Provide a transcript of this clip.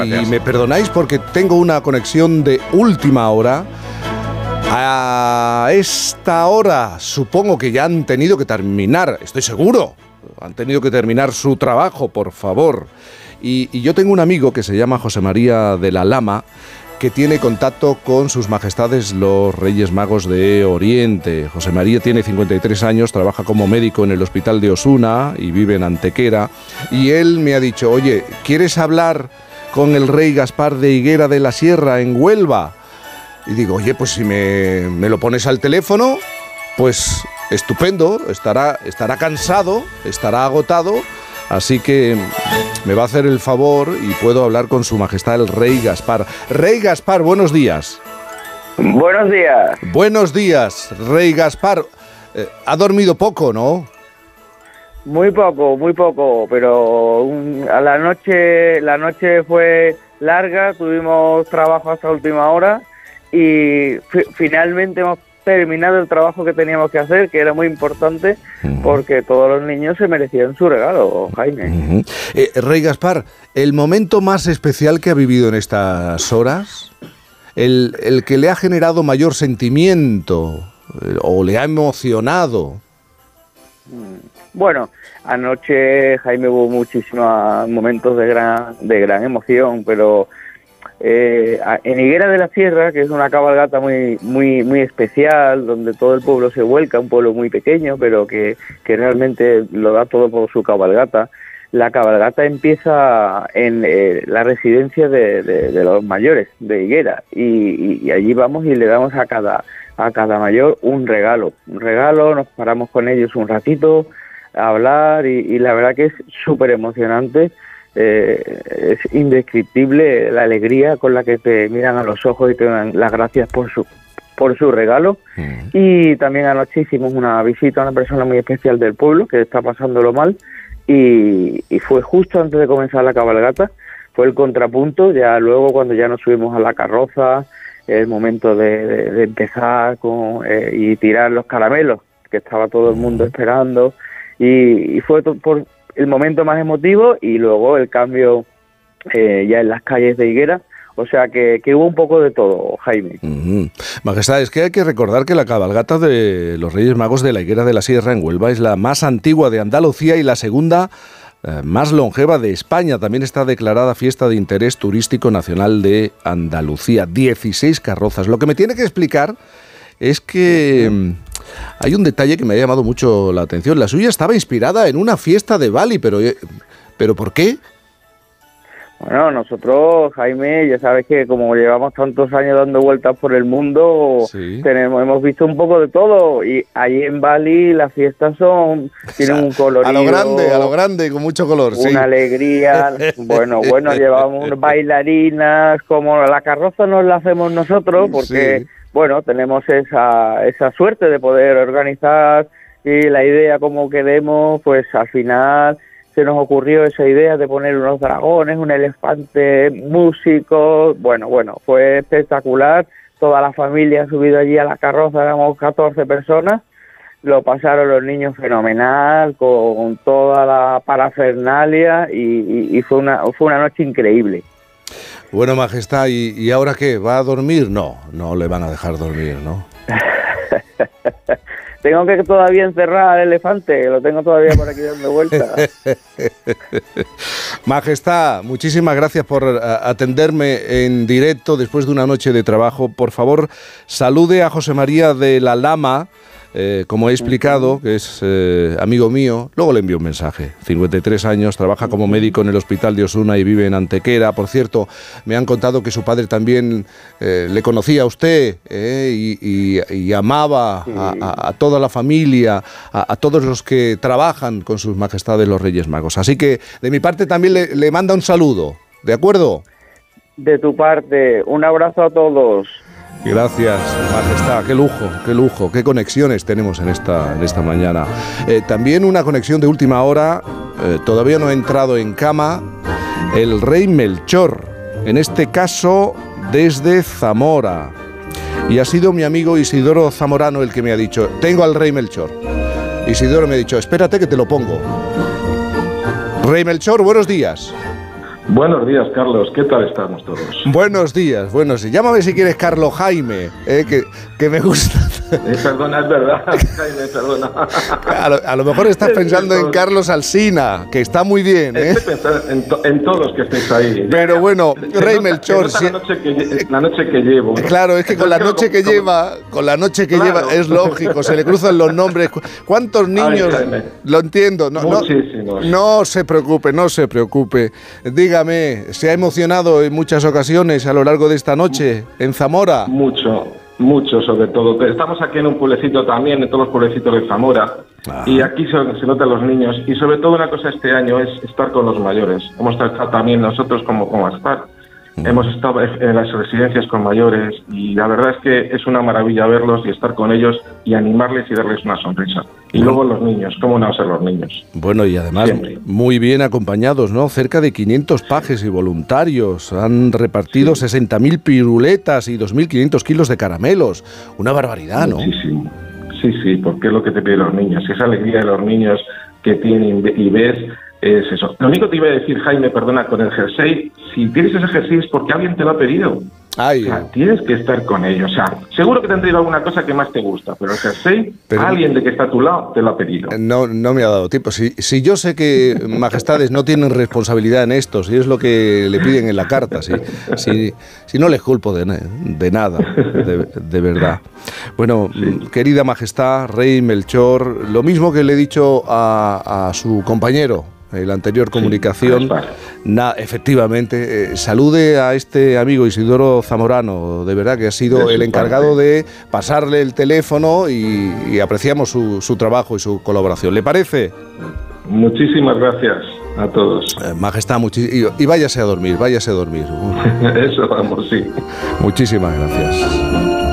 Y me perdonáis porque tengo una conexión de última hora. A esta hora supongo que ya han tenido que terminar, estoy seguro, han tenido que terminar su trabajo, por favor. Y, y yo tengo un amigo que se llama José María de la Lama, que tiene contacto con sus majestades los Reyes Magos de Oriente. José María tiene 53 años, trabaja como médico en el hospital de Osuna y vive en Antequera. Y él me ha dicho, oye, ¿quieres hablar con el rey Gaspar de Higuera de la Sierra en Huelva? Y digo, oye, pues si me, me lo pones al teléfono, pues estupendo, estará, estará cansado, estará agotado Así que me va a hacer el favor y puedo hablar con Su Majestad el Rey Gaspar. Rey Gaspar, buenos días. Buenos días. Buenos días, Rey Gaspar. Eh, ha dormido poco, ¿no? Muy poco, muy poco, pero a la noche, la noche fue larga, tuvimos trabajo hasta última hora y finalmente hemos terminado el trabajo que teníamos que hacer, que era muy importante, porque todos los niños se merecían su regalo, Jaime. Eh, Rey Gaspar, ¿el momento más especial que ha vivido en estas horas? ¿El, el que le ha generado mayor sentimiento eh, o le ha emocionado? Mm, bueno, anoche, Jaime, hubo muchísimos momentos de gran, de gran emoción, pero eh, en Higuera de la Sierra, que es una cabalgata muy, muy, muy especial, donde todo el pueblo se vuelca, un pueblo muy pequeño, pero que, realmente lo da todo por su cabalgata. La cabalgata empieza en eh, la residencia de, los mayores de Higuera y, allí vamos y le damos a cada, a cada mayor un regalo. Un regalo, nos paramos con ellos un ratito a hablar y la verdad que es súper emocionante eh, es indescriptible la alegría con la que te miran a los ojos y te dan las gracias por su por su regalo. Y también anoche hicimos una visita a una persona muy especial del pueblo que está pasándolo mal y, fue justo antes de comenzar la cabalgata fue el contrapunto ya luego cuando ya nos subimos a la carroza el momento de, empezar con, eh, y tirar los caramelos que estaba todo el mundo esperando y, y fue por, el momento más emotivo y luego el cambio eh, ya en las calles de Higuera. O sea que, hubo un poco de todo, Jaime. Majestad, es que hay que recordar que la cabalgata de los Reyes Magos de la Higuera de la Sierra en Huelva es la más antigua de Andalucía y la segunda eh, más longeva de España. También está declarada fiesta de interés turístico nacional de Andalucía. 16 carrozas. Lo que me tiene que explicar es que mm, hay un detalle que me ha llamado mucho la atención. La suya estaba inspirada en una fiesta de Bali, pero, eh, ¿pero ¿por qué? Bueno, nosotros, Jaime, ya sabes que como llevamos tantos años dando vueltas por el mundo, tenemos, hemos visto un poco de todo. Y ahí en Bali las fiestas son, tienen un color. A lo grande, a lo grande, con mucho color, Una alegría. bueno, bueno, llevamos bailarinas, como la carroza nos la hacemos nosotros, porque bueno, tenemos esa, esa suerte de poder organizar y la idea como queremos, pues al final se nos ocurrió esa idea de poner unos dragones, un elefante músico, bueno, bueno, fue espectacular, toda la familia ha subido allí a la carroza, éramos 14 personas, lo pasaron los niños fenomenal, con toda la parafernalia y, y fue, una, fue una noche increíble. Bueno, Majestad, ¿y, ahora qué? ¿Va a dormir? No, no le van a dejar dormir, ¿no? tengo que todavía encerrar al elefante, lo tengo todavía por aquí dando vuelta. Majestad, muchísimas gracias por eh, atenderme en directo después de una noche de trabajo. Por favor, salude a José María de la Lama eh, como he explicado, que es eh, amigo mío, luego le envío un mensaje. 53 años, trabaja como médico en el hospital de Osuna y vive en Antequera. Por cierto, me han contado que su padre también eh, le conocía a usted y, amaba a, toda la familia, a, todos los que trabajan con sus majestades los Reyes Magos. Así que de mi parte también le manda un saludo. ¿De acuerdo? De tu parte, un abrazo a todos. Gracias, Majestad. Qué lujo, qué lujo, qué conexiones tenemos en esta, en esta mañana. Eh, también una conexión de última hora. Eh, todavía no ha entrado en cama el rey Melchor. En este caso, desde Zamora. Y ha sido mi amigo Isidoro Zamorano el que me ha dicho, tengo al rey Melchor. Isidoro me ha dicho, espérate que te lo pongo. Rey Melchor, buenos días. Buenos días, Carlos. ¿Qué tal estamos todos? Buenos días, buenos días. Llámame si quieres Carlos Jaime, eh, que, que, me gusta. Eh, perdona, es verdad, Jaime, perdona. A lo, mejor estás pensando en Carlos Alsina, que está muy bien. ¿eh? Estoy pensando en, todos los que estéis ahí. Pero bueno, Rey Melchor. la, noche que, la noche que llevo. Claro, es que con la noche que lleva, con la noche que lleva, es lógico, se le cruzan los nombres. ¿Cuántos niños? lo entiendo. No, Muchísimos. No, no se preocupe, no se preocupe. Diga dígame, ¿se ha emocionado en muchas ocasiones a lo largo de esta noche en Zamora? Mucho, mucho sobre todo. Estamos aquí en un pueblecito también, en todos los pueblecitos de Zamora, y aquí se, se, notan los niños. Y sobre todo una cosa este año es estar con los mayores. Hemos estado también nosotros como, como estar Hemos estado en las residencias con mayores y la verdad es que es una maravilla verlos y estar con ellos y animarles y darles una sonrisa. Y luego los niños, ¿cómo no ser los niños? Bueno, y además muy bien acompañados, ¿no? Cerca de 500 pajes y voluntarios. Han repartido 60.000 piruletas y 2.500 kilos de caramelos. Una barbaridad, ¿no? Muchísimo. Sí, sí, porque es lo que te piden los niños. Esa alegría de los niños que tienen y ves es eso. Lo único que te iba a decir, Jaime, perdona, con el jersey, si tienes ese jersey es porque alguien te lo ha pedido. Ay. O sea, tienes que estar con ellos. O sea, seguro que te han traído alguna cosa que más te gusta, pero el jersey, alguien de que está a tu lado te lo ha pedido. No, no me ha dado tiempo. Si, si yo sé que majestades no tienen responsabilidad en esto, si es lo que le piden en la carta, si, si, si no les culpo de, de nada, de, de, verdad. Bueno, querida majestad, rey Melchor, lo mismo que le he dicho a, a su compañero, la anterior comunicación. efectivamente, eh, salude a este amigo Isidoro Zamorano, de verdad que ha sido el encargado de pasarle el teléfono y, apreciamos su, su, trabajo y su colaboración. ¿Le parece? Muchísimas gracias a todos. Eh, majestad, y, y váyase a dormir, váyase a dormir. Eso vamos, sí. Muchísimas gracias.